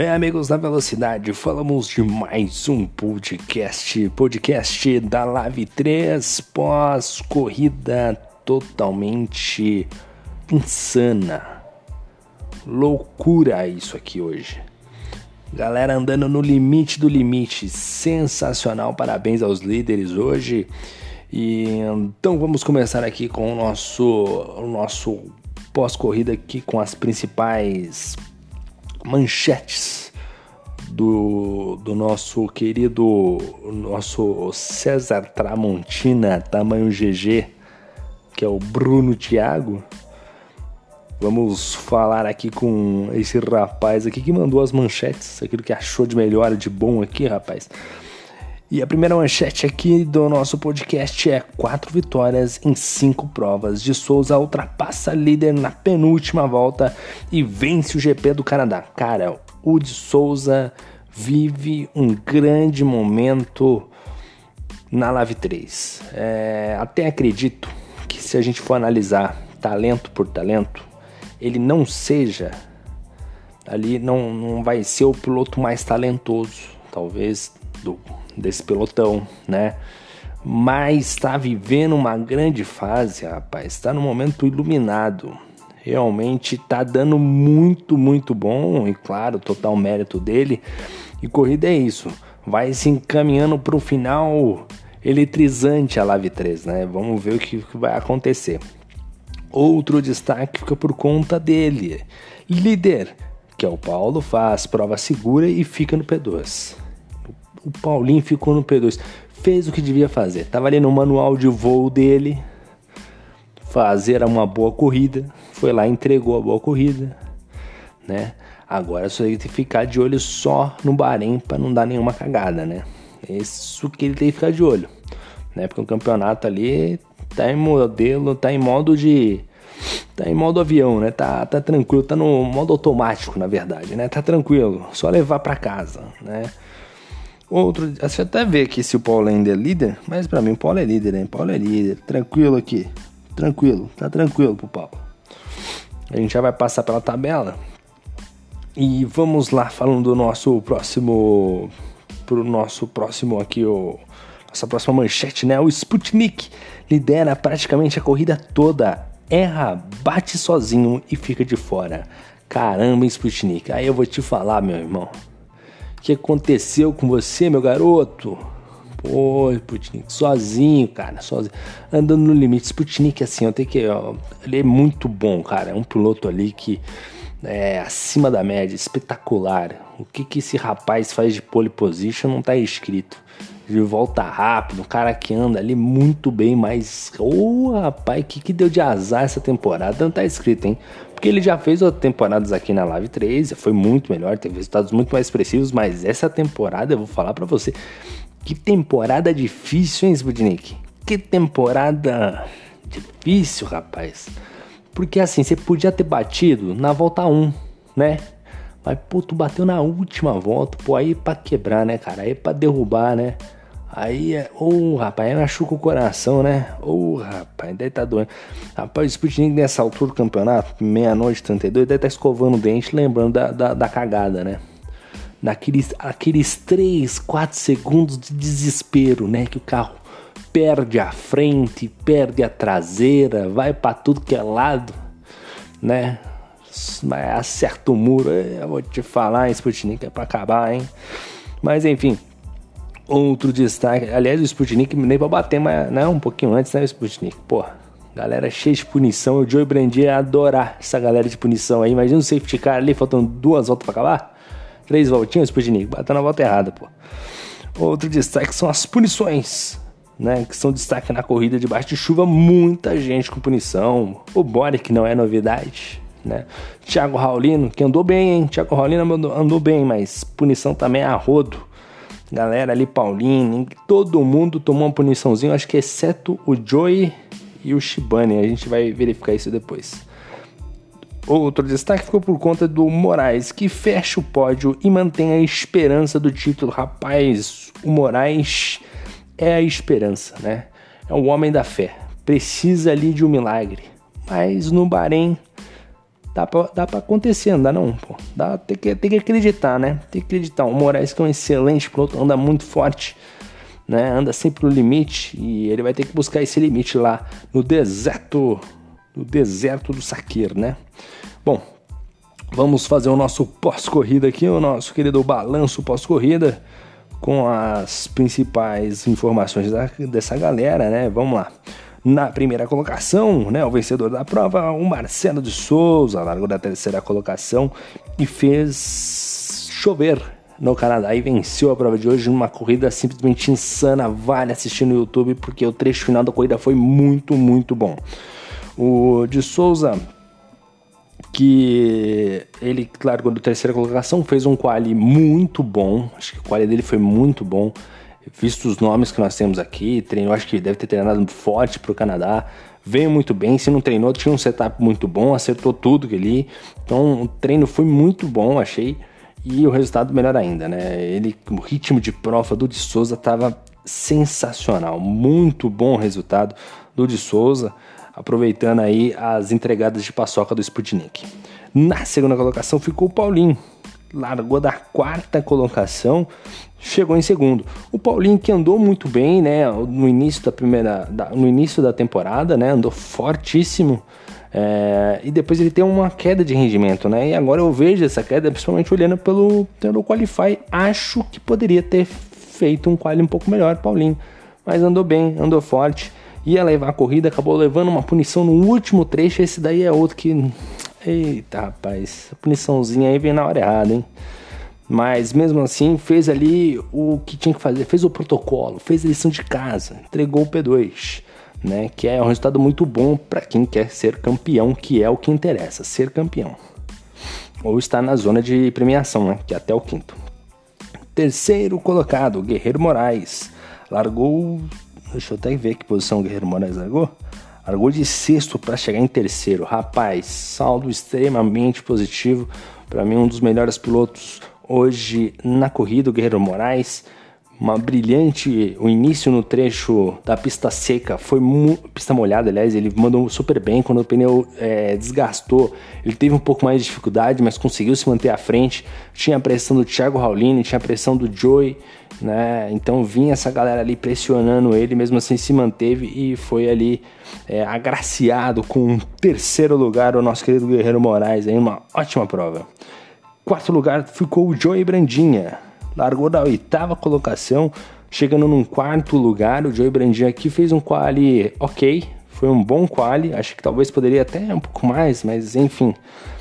Bem, amigos da Velocidade, falamos de mais um podcast, podcast da Live 3, pós-corrida totalmente insana. Loucura isso aqui hoje. Galera andando no limite do limite, sensacional. Parabéns aos líderes hoje. E então vamos começar aqui com o nosso, o nosso pós-corrida aqui com as principais manchetes do, do nosso querido nosso César Tramontina, tamanho GG, que é o Bruno Thiago. Vamos falar aqui com esse rapaz aqui que mandou as manchetes, aquilo que achou de melhor, de bom aqui, rapaz. E a primeira manchete aqui do nosso podcast é quatro vitórias em cinco provas. De Souza ultrapassa líder na penúltima volta e vence o GP do Canadá. Cara, o de Souza vive um grande momento na Live 3. É, até acredito que se a gente for analisar talento por talento, ele não seja ali, não, não vai ser o piloto mais talentoso, talvez do desse pelotão, né? Mas está vivendo uma grande fase, rapaz. Está no momento iluminado. Realmente está dando muito, muito bom. E claro, total mérito dele. E corrida é isso. Vai se encaminhando para o final eletrizante a Live 3, né? Vamos ver o que vai acontecer. Outro destaque fica por conta dele. Líder, que é o Paulo, faz prova segura e fica no P2 o Paulinho ficou no P2. Fez o que devia fazer. Tava ali no manual de voo dele. Fazer uma boa corrida. Foi lá, entregou a boa corrida. Né? Agora só tem que ficar de olho só no Bahrein para não dar nenhuma cagada, né? Isso que ele tem que ficar de olho. Né? Porque o campeonato ali tá em modelo, tá em modo de. Tá em modo avião, né? Tá, tá tranquilo, tá no modo automático, na verdade, né? Tá tranquilo, só levar para casa, né? Outro, você até vê aqui se o Paulo ainda é líder, mas para mim o Paulo é líder, hein? Paulo é líder. Tranquilo aqui. Tranquilo, tá tranquilo pro Paulo. A gente já vai passar pela tabela. E vamos lá falando do nosso próximo pro nosso próximo aqui o nossa próxima manchete, né? O Sputnik lidera praticamente a corrida toda, erra, bate sozinho e fica de fora. Caramba, Sputnik. Aí eu vou te falar, meu irmão. O que aconteceu com você, meu garoto? Pô, Sputnik, sozinho, cara, sozinho. Andando no limite. Sputnik, assim, eu tenho que. Ó, ele é muito bom, cara. É um piloto ali que é acima da média, espetacular. O que, que esse rapaz faz de pole position não tá escrito. De volta rápido, um cara que anda ali muito bem, mas. Ô, oh, rapaz, que que deu de azar essa temporada? Não tá escrito, hein? Porque ele já fez outras temporadas aqui na Live 3, foi muito melhor, teve resultados muito mais expressivos, mas essa temporada eu vou falar para você. Que temporada difícil, hein, Sputnik? Que temporada difícil, rapaz. Porque assim, você podia ter batido na volta 1, né? Mas, pô, tu bateu na última volta, pô, aí é pra quebrar, né, cara? Aí é pra derrubar, né? Aí é. Ô, oh, rapaz, aí machuca o coração, né? Ô, oh, rapaz, daí tá doendo. Rapaz, o Sputnik nessa altura do campeonato, meia-noite, 32, deve tá escovando o dente, lembrando da, da, da cagada, né? Naqueles aqueles 3, 4 segundos de desespero, né? Que o carro perde a frente, perde a traseira, vai para tudo que é lado, né? Acerta o muro, eu vou te falar, hein, Sputnik, é pra acabar, hein? Mas enfim. Outro destaque, aliás, o Sputnik nem pra bater, mas né, um pouquinho antes, né, o Sputnik? Porra, galera cheia de punição. O Joey Brandi ia adorar essa galera de punição aí. Imagina o safety car ali, faltando duas voltas pra acabar. Três voltinhas, Sputnik, batendo na volta errada, pô. Outro destaque são as punições, né? Que são destaque na corrida debaixo de chuva. Muita gente com punição. O Boric não é novidade, né? Thiago Raulino, que andou bem, hein? Thiago Raulino andou, andou bem, mas punição também é a rodo galera ali, Paulinho, todo mundo tomou uma puniçãozinha, acho que exceto o Joey e o Shibane. A gente vai verificar isso depois. Outro destaque ficou por conta do Moraes, que fecha o pódio e mantém a esperança do título. Rapaz, o Moraes é a esperança, né? É um homem da fé. Precisa ali de um milagre. Mas no Bahrein Dá pra, dá pra acontecer, não dá não, pô. Dá, tem, que, tem que acreditar, né? Tem que acreditar. O Moraes que é um excelente piloto, anda muito forte, né? Anda sempre no limite e ele vai ter que buscar esse limite lá no deserto, no deserto do Saqueiro, né? Bom, vamos fazer o nosso pós-corrida aqui, o nosso querido balanço pós-corrida com as principais informações da, dessa galera, né? Vamos lá. Na primeira colocação, né, o vencedor da prova, o Marcelo de Souza, largou da terceira colocação e fez chover no Canadá e venceu a prova de hoje numa corrida simplesmente insana. Vale assistir no YouTube porque o trecho final da corrida foi muito, muito bom. O de Souza que ele largou da terceira colocação, fez um quali muito bom, acho que o quali dele foi muito bom, visto os nomes que nós temos aqui, treinou, acho que deve ter treinado forte para o Canadá, veio muito bem, se não treinou, tinha um setup muito bom, acertou tudo ali, então o treino foi muito bom, achei, e o resultado melhor ainda, né? Ele, o ritmo de prova do de Souza estava sensacional, muito bom resultado do de Souza aproveitando aí as entregadas de paçoca do Sputnik. Na segunda colocação ficou o Paulinho, largou da quarta colocação, chegou em segundo. O Paulinho que andou muito bem, né, no início da primeira, da, no início da temporada, né, andou fortíssimo. É, e depois ele tem uma queda de rendimento, né? E agora eu vejo essa queda, principalmente olhando pelo, pelo Qualify. Acho que poderia ter feito um quali um pouco melhor, Paulinho. Mas andou bem, andou forte ia levar a corrida, acabou levando uma punição no último trecho. Esse daí é outro que. Eita, rapaz, a puniçãozinha aí vem na hora errada, hein? Mas mesmo assim, fez ali o que tinha que fazer, fez o protocolo, fez a lição de casa, entregou o P2, né? Que é um resultado muito bom para quem quer ser campeão, que é o que interessa, ser campeão. Ou estar na zona de premiação, né? Que é até o quinto. Terceiro colocado, Guerreiro Moraes. Largou Deixa eu até ver que posição o Guerreiro Moraes largou. Largou de sexto para chegar em terceiro. Rapaz, saldo extremamente positivo. Para mim, um dos melhores pilotos hoje na corrida, o Guerreiro Moraes uma brilhante. O início no trecho da pista seca foi pista molhada, aliás, ele mandou super bem quando o pneu é, desgastou. Ele teve um pouco mais de dificuldade, mas conseguiu se manter à frente. Tinha a pressão do Thiago Raulini, tinha a pressão do Joey, né? Então vinha essa galera ali pressionando ele, mesmo assim se manteve e foi ali é, agraciado com um terceiro lugar o nosso querido Guerreiro Moraes, aí uma ótima prova. Quarto lugar ficou o Joey Brandinha largou da oitava colocação, chegando num quarto lugar. O Joey Brandinho aqui fez um quali ok, foi um bom quali, acho que talvez poderia até um pouco mais, mas enfim,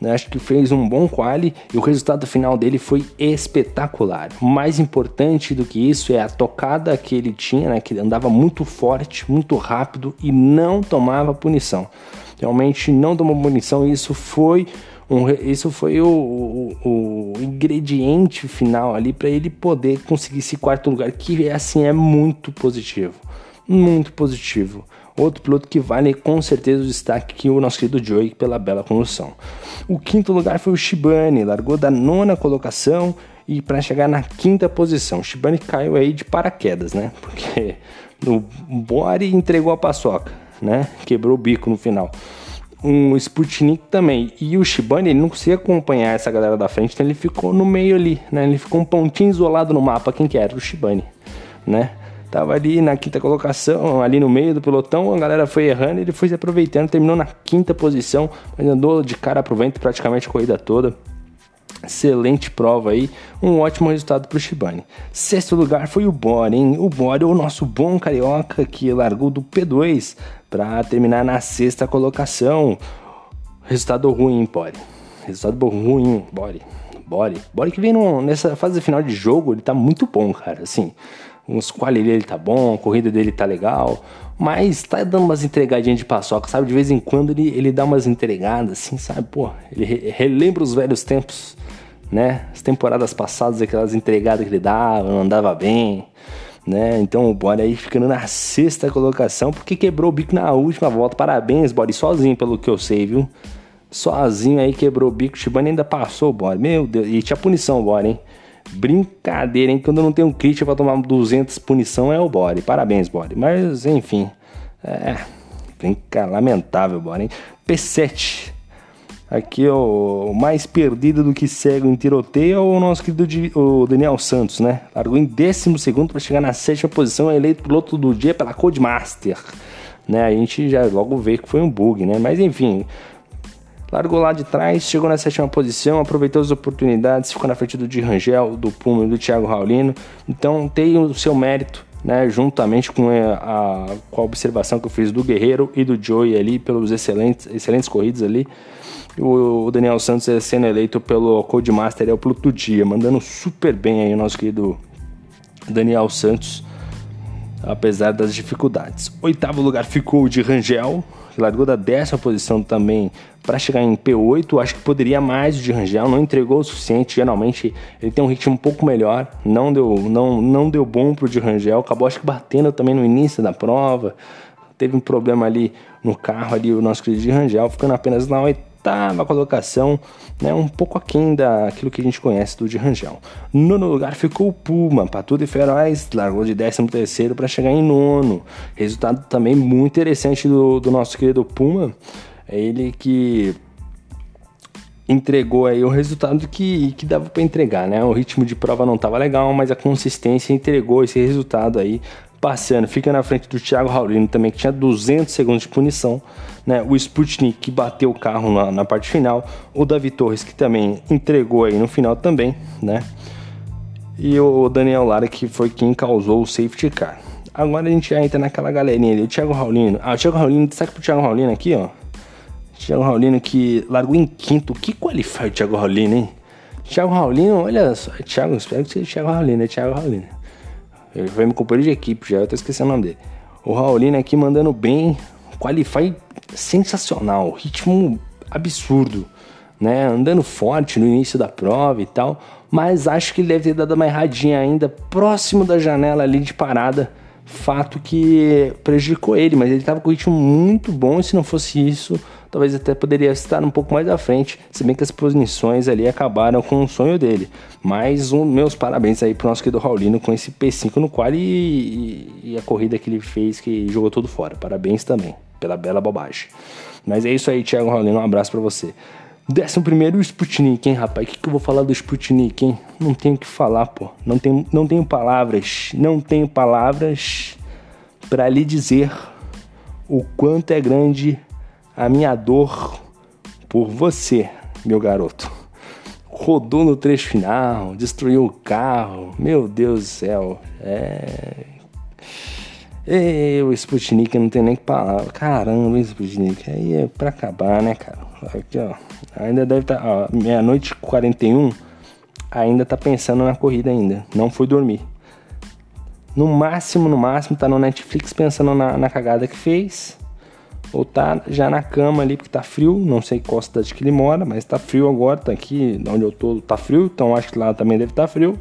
né, acho que fez um bom quali e o resultado final dele foi espetacular. Mais importante do que isso é a tocada que ele tinha, né, que ele andava muito forte, muito rápido e não tomava punição. Realmente não tomou punição e isso foi um, isso foi o, o, o, ingrediente final ali para ele poder conseguir esse quarto lugar, que assim é muito positivo. Muito positivo. Outro piloto que vale com certeza o destaque que o nosso querido Joey pela bela condução. O quinto lugar foi o Shibane, largou da nona colocação e para chegar na quinta posição. O Shibane caiu aí de paraquedas, né? Porque o Bore entregou a paçoca, né? Quebrou o bico no final um Sputnik também. E o Shibane, ele não conseguia acompanhar essa galera da frente, então ele ficou no meio ali, né? Ele ficou um pontinho isolado no mapa, quem que era? O Shibane, né? Tava ali na quinta colocação, ali no meio do pelotão, a galera foi errando, ele foi se aproveitando, terminou na quinta posição, mas andou de cara pro vento praticamente a corrida toda. Excelente prova aí, um ótimo resultado para o Shibane. Sexto lugar foi o Bore, hein? O Bore, o nosso bom carioca que largou do P2 para terminar na sexta colocação. Resultado ruim, Bore. Resultado ruim, Bore. Bore. Bore que vem no, nessa fase final de jogo, ele tá muito bom, cara. Assim, os quali dele tá bom, a corrida dele tá legal, mas tá dando umas entregadinhas de paçoca, sabe? De vez em quando ele, ele dá umas entregadas, assim, sabe? Pô, ele relembra os velhos tempos né? As temporadas passadas, aquelas entregadas que ele dava, andava bem, né? Então o Body aí ficando na sexta colocação, porque quebrou o bico na última volta. Parabéns, Body, sozinho, pelo que eu sei, viu? Sozinho aí quebrou o bico. O Shibane ainda passou o Body. Meu Deus, e tinha punição o Body, hein? Brincadeira, hein? Quando não tem um crítico pra tomar 200 punição é o Body. Parabéns, Body. Mas, enfim, é. Brinca, lamentável, Body, hein? P7 Aqui o mais perdido do que cego em tiroteio é o nosso querido o Daniel Santos, né? Largou em 12 para chegar na sétima posição, é eleito piloto do dia pela Codemaster. Né? A gente já logo vê que foi um bug, né? Mas enfim, largou lá de trás, chegou na sétima posição, aproveitou as oportunidades, ficou na frente do Di Rangel, do Puma e do Thiago Raulino. Então tem o seu mérito né, juntamente com a, com a observação que eu fiz do Guerreiro e do Joey ali, pelos excelentes, excelentes corridas ali. O, Daniel Santos é sendo eleito pelo Codemaster, é o piloto do dia, mandando super bem aí o nosso querido Daniel Santos, apesar das dificuldades. Oitavo lugar ficou o de Rangel, largou da décima posição também para chegar em P8. Acho que poderia mais o de Rangel, não entregou o suficiente. Geralmente ele tem um ritmo um pouco melhor, não deu, não, não deu bom pro de Rangel. Acabou acho que batendo também no início da prova. Teve um problema ali no carro ali o nosso querido de Rangel, ficando apenas na oitava oitava colocação, né, um pouco aquém daquilo que a gente conhece do de Rangel. Nono lugar ficou o Puma, Patudo e Feroz largou de 13 terceiro para chegar em nono. Resultado também muito interessante do, do nosso querido Puma, ele que entregou aí o resultado que, que dava para entregar, né? O ritmo de prova não estava legal, mas a consistência entregou esse resultado aí passando, fica na frente do Thiago Raulino também, que tinha 200 segundos de punição, né? O Sputnik, que bateu o carro na, na, parte final, o Davi Torres, que também entregou aí no final também, né? E o Daniel Lara, que foi quem causou o safety car. Agora a gente entra naquela galerinha ali, o Thiago Raulino. Ah, o Thiago Raulino, destaque pro Thiago Raulino aqui, ó. Thiago Raulino que largou em quinto. Que qualify o Thiago Raulino, hein? Thiago Raulino, olha só. Thiago, espero que seja Thiago Raulino, é Thiago Raulino. Ele foi meu companheiro de equipe já, eu tô esquecendo o nome dele. O Raulino aqui mandando bem, qualify sensacional, ritmo absurdo, né? Andando forte no início da prova e tal, mas acho que ele deve ter dado uma erradinha ainda próximo da janela ali de parada, fato que prejudicou ele, mas ele tava com ritmo muito bom e se não fosse isso, talvez até poderia estar um pouco mais à frente, se bem que as posições ali acabaram com o sonho dele. Mas um, meus parabéns aí pro nosso querido Raulino com esse P5 no qual e, e, a corrida que ele fez, que jogou tudo fora. Parabéns também, pela bela bobagem. Mas é isso aí, Thiago Raulino, um abraço para você. Décimo primeiro, o Sputnik, hein, rapaz? O que, que eu vou falar do Sputnik, hein? Não tenho o que falar, pô. Não tenho, não tenho palavras. Não tenho palavras para lhe dizer o quanto é grande a minha dor por você, meu garoto. Rodou no trecho final, destruiu o carro, meu Deus do céu. É. E o Sputnik não tem nem que palavra. Caramba, Sputnik. Aí é pra acabar, né, cara? Aqui, ó. Ainda deve estar. Tá, meia-noite 41. Ainda tá pensando na corrida ainda. Não foi dormir. No máximo, no máximo, tá no Netflix pensando na, na cagada que fez ou tá já na cama ali porque tá frio, não sei qual cidade que ele mora, mas tá frio agora, tá aqui onde eu tô, tá frio, então acho que lá também deve estar tá frio.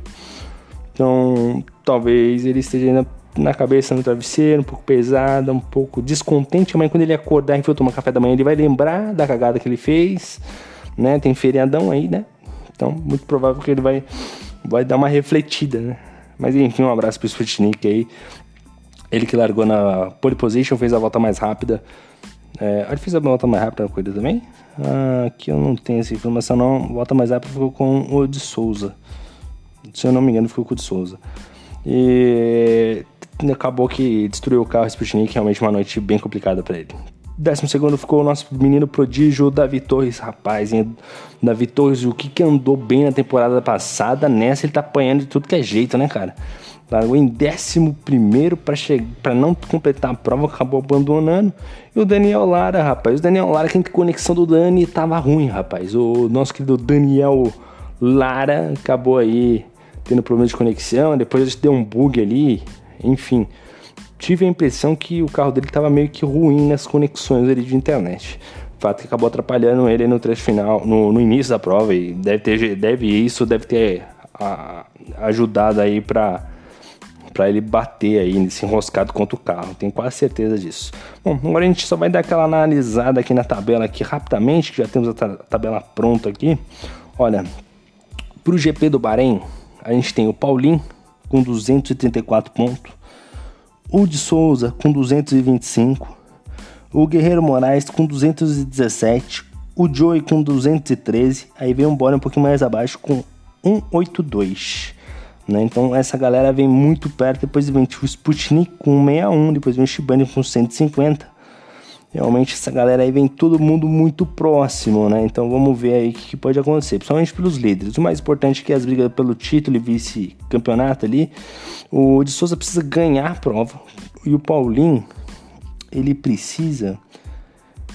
Então, talvez ele esteja ainda na cabeça no travesseiro, um pouco pesado, um pouco descontente, mas quando ele acordar e for tomar café da manhã, ele vai lembrar da cagada que ele fez, né? Tem feriadão aí, né? Então, muito provável que ele vai vai dar uma refletida, né? Mas enfim, um abraço pro Sputnik aí. Ele que largou na pole position, fez a volta mais rápida. É, ele fez a volta mais rápida na corrida também? Ah, aqui eu não tenho essa informação não. Volta mais rápida ficou com o de Souza. Se eu não me engano, ficou com o de Souza. E acabou que destruiu o carro Sputnik, realmente uma noite bem complicada para ele. Décimo segundo ficou o nosso menino prodígio Davi Torres, rapaz. Hein? Davi Torres, o que, que andou bem na temporada passada, nessa ele tá apanhando de tudo que é jeito, né, cara? Largou em 11 para não completar a prova, acabou abandonando. E o Daniel Lara, rapaz. O Daniel Lara, que a conexão do Dani tava ruim, rapaz. O nosso querido Daniel Lara acabou aí tendo problema de conexão. Depois deu um bug ali. Enfim, tive a impressão que o carro dele tava meio que ruim nas conexões ali de internet. Fato que acabou atrapalhando ele no trecho final, no, no início da prova. E deve ter, deve isso, deve ter a, ajudado aí para para ele bater aí nesse enroscado contra o carro. Tenho quase certeza disso. Bom, agora a gente só vai dar aquela analisada aqui na tabela aqui rapidamente, que já temos a tabela pronta aqui. Olha, para o GP do Bahrein, a gente tem o Paulinho com 234 pontos, o de Souza com 225, o Guerreiro Moraes com 217, o Joey com 213, aí vem um Bora um pouquinho mais abaixo com 182. Né? Então essa galera vem muito perto, depois vem o Sputnik com 61, depois vem o Shibane com 150. Realmente essa galera aí vem todo mundo muito próximo, né? Então vamos ver aí o que, pode acontecer, principalmente pelos líderes. O mais importante é que as brigas pelo título e vice-campeonato ali, o de Souza precisa ganhar a prova e o Paulinho, ele precisa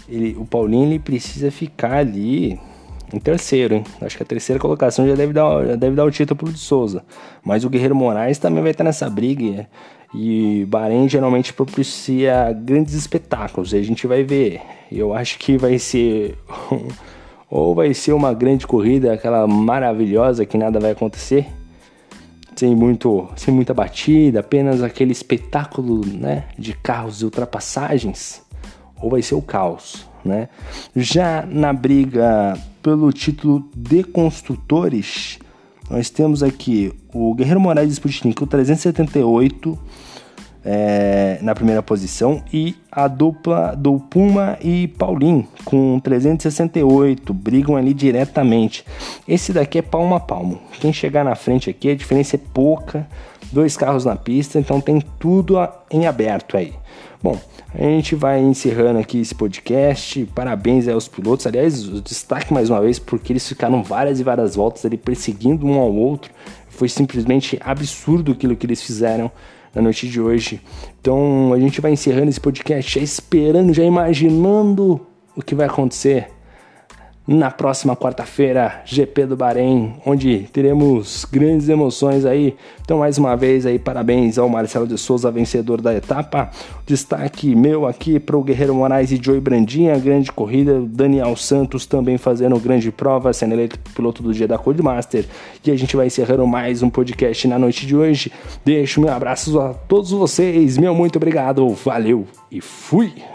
ele, o Paulinho ele precisa ficar ali em terceiro, hein? Acho que a terceira colocação já deve dar, já deve dar o título pro de Souza. Mas o Guerreiro Moraes também vai estar nessa briga. E Bahrein geralmente propicia grandes espetáculos. E a gente vai ver. Eu acho que vai ser. ou vai ser uma grande corrida, aquela maravilhosa que nada vai acontecer. Sem, muito, sem muita batida, apenas aquele espetáculo né, de carros e ultrapassagens ou vai ser o caos, né? Já na briga pelo título de construtores, nós temos aqui o Guerreiro Moraes Sputnik com 378 é, na primeira posição e a dupla do Puma e Paulinho com 368 brigam ali diretamente. Esse daqui é palmo a palmo. Quem chegar na frente aqui, a diferença é pouca. Dois carros na pista, então tem tudo em aberto aí. Bom, a gente vai encerrando aqui esse podcast. Parabéns aos pilotos. Aliás, destaque mais uma vez porque eles ficaram várias e várias voltas ali perseguindo um ao outro. Foi simplesmente absurdo aquilo que eles fizeram na noite de hoje. Então a gente vai encerrando esse podcast já esperando, já imaginando o que vai acontecer na próxima quarta-feira, GP do Bahrein, onde teremos grandes emoções aí. Então, mais uma vez aí, parabéns ao Marcelo de Souza, vencedor da etapa. Destaque meu aqui para o Guerreiro Moraes e Joey Brandinha, grande corrida. Daniel Santos também fazendo grande prova, sendo eleito piloto do dia da Codemaster. E a gente vai encerrando mais um podcast na noite de hoje. Deixo meu abraço a todos vocês, meu muito obrigado, valeu e fui!